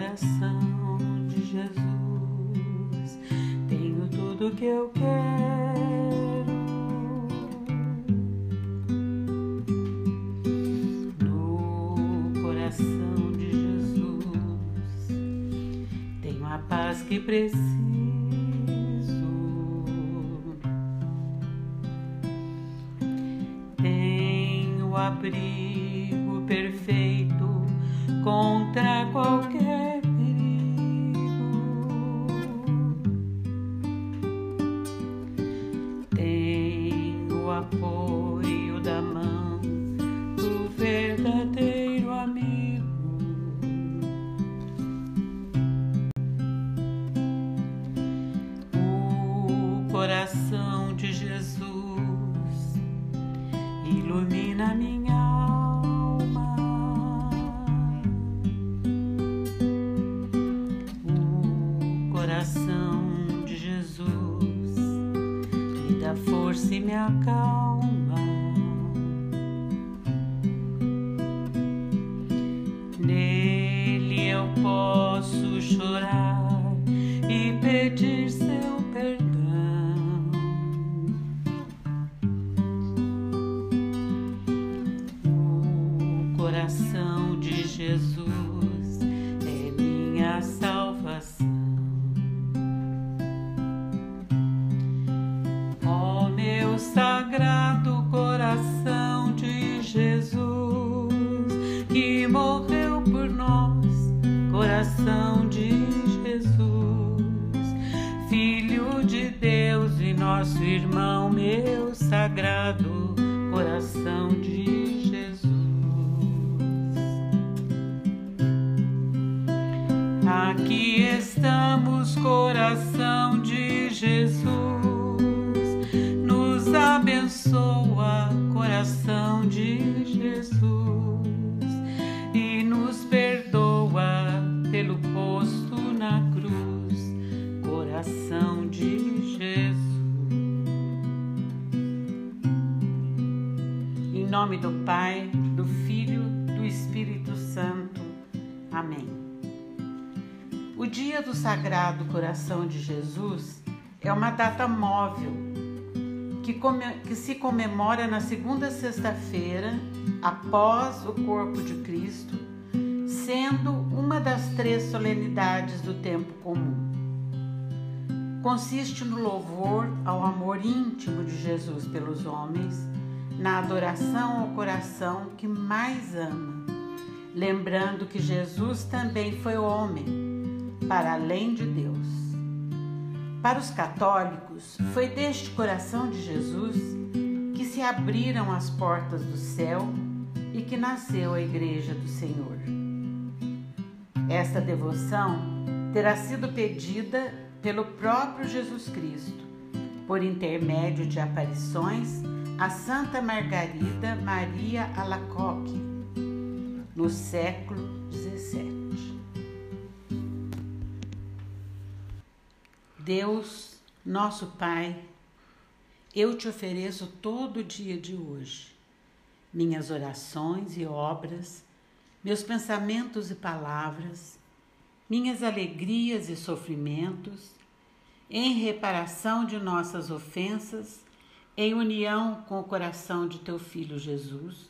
coração de Jesus tenho tudo que eu quero. No coração de Jesus tenho a paz que preciso. Tenho abrigo coração nosso irmão, meu sagrado coração de Jesus. Aqui estamos, coração de Jesus, nos abençoa, Espírito Santo. Amém. O Dia do Sagrado Coração de Jesus é uma data móvel que, come- que se comemora na segunda sexta-feira após o corpo de Cristo, sendo uma das três solenidades do tempo comum. Consiste no louvor ao amor íntimo de Jesus pelos homens, na adoração ao coração que mais ama, lembrando que Jesus também foi homem, para além de Deus. Para os católicos, foi deste coração de Jesus que se abriram as portas do céu e que nasceu a Igreja do Senhor. Esta devoção terá sido pedida pelo próprio Jesus Cristo, por intermédio de aparições a Santa Margarida Maria Alacoque, no século XVII. Deus, nosso Pai, eu te ofereço todo o dia de hoje, minhas orações e obras, meus pensamentos e palavras, minhas alegrias e sofrimentos, em reparação de nossas ofensas, em união com o coração de teu Filho Jesus,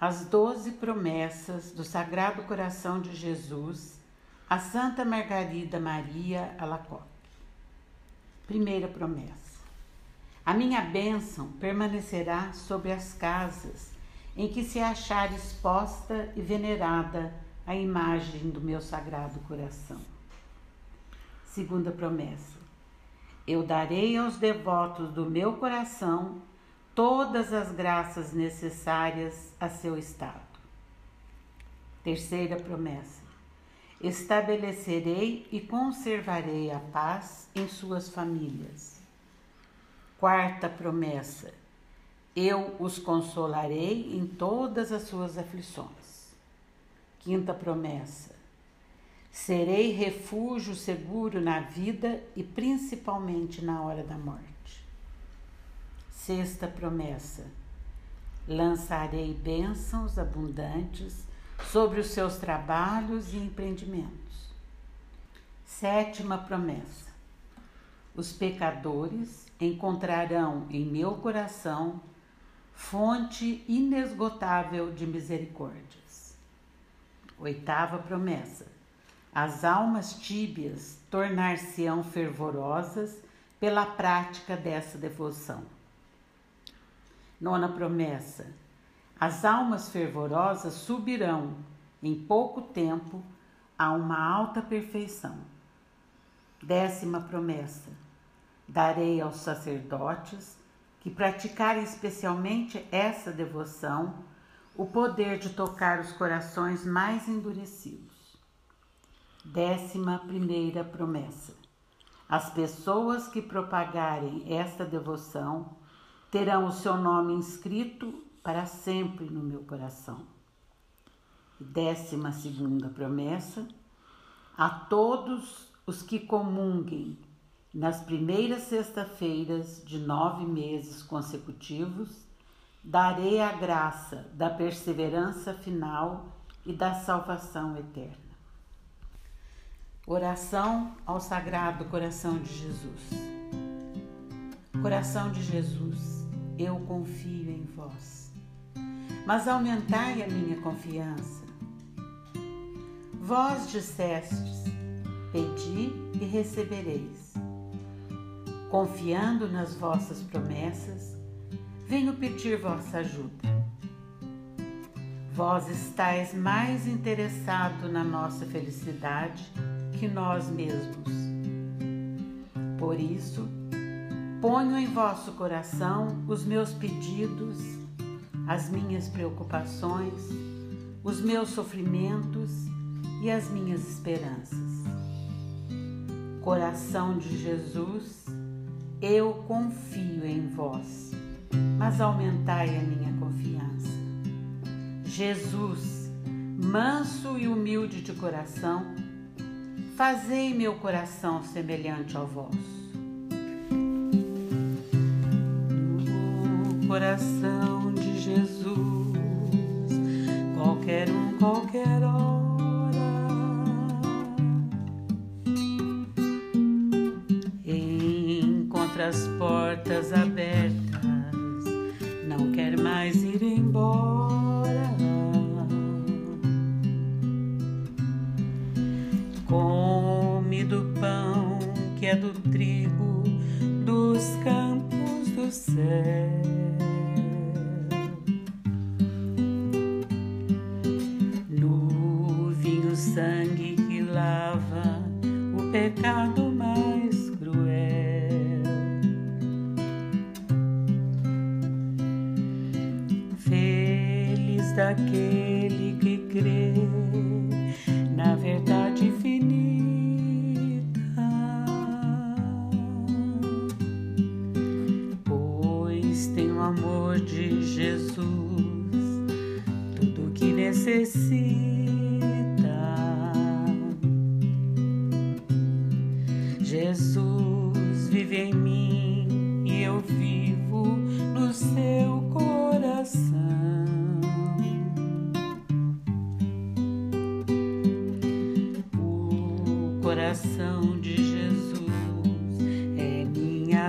As doze promessas do Sagrado Coração de Jesus a Santa Margarida Maria Alacoque. Primeira promessa. A minha bênção permanecerá sobre as casas em que se achar exposta e venerada a imagem do meu sagrado coração. Segunda promessa. Eu darei aos devotos do meu coração todas as graças necessárias a seu estado. Terceira promessa. estabelecerei e conservarei a paz em suas famílias. Quarta promessa: eu os consolarei em todas as suas aflições. Quinta promessa: serei refúgio seguro na vida e principalmente na hora da morte. Sexta promessa: lançarei bênçãos abundantes sobre os seus trabalhos e empreendimentos. Sétima promessa: os pecadores encontrarão em meu coração fonte inesgotável de misericórdias. Oitava promessa: as almas tíbias tornar-se-ão fervorosas pela prática dessa devoção. Nona promessa: as almas fervorosas subirão em pouco tempo a uma alta perfeição. Décima promessa: darei aos sacerdotes que praticarem especialmente essa devoção o poder de tocar os corações mais endurecidos. Décima primeira promessa: as pessoas que propagarem esta devoção terão o seu nome inscrito para sempre no meu coração. Décima segunda promessa: a todos os que comunguem nas primeiras sexta-feiras de nove meses consecutivos, darei a graça da perseverança final e da salvação eterna. Oração ao Sagrado Coração de Jesus. Coração de Jesus eu confio em vós. Mas aumentai a minha confiança. Vós dissestes: Pedi e recebereis. Confiando nas vossas promessas, venho pedir vossa ajuda. Vós estáis mais interessado na nossa felicidade que nós mesmos. Por isso, Ponho em vosso coração os meus pedidos, as minhas preocupações, os meus sofrimentos e as minhas esperanças. Coração de Jesus, eu confio em vós, mas aumentai a minha confiança. Jesus, manso e humilde de coração, fazei meu coração semelhante ao vosso. Coração de Jesus, qualquer um, qualquer hora. Encontra as portas abertas, não quer mais ir embora. Come do pão que é do trigo dos campos do céu. Daquele que crê na verdade infinita, pois tem o amor de Jesus, tudo que necessita. Jesus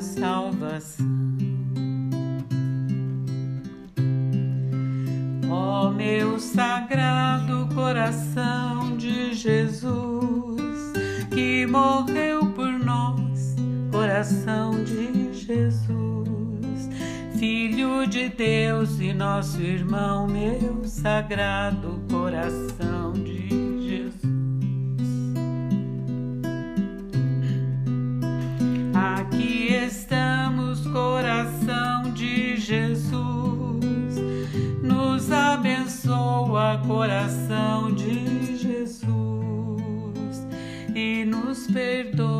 salvação. Ó meu sagrado coração de Jesus que morreu coração de Jesus, Filho de Deus e nosso irmão, meu sagrado coração de Jesus. Aqui estamos, coração de Jesus. Nos abençoa, coração de Jesus, e nos perdoa.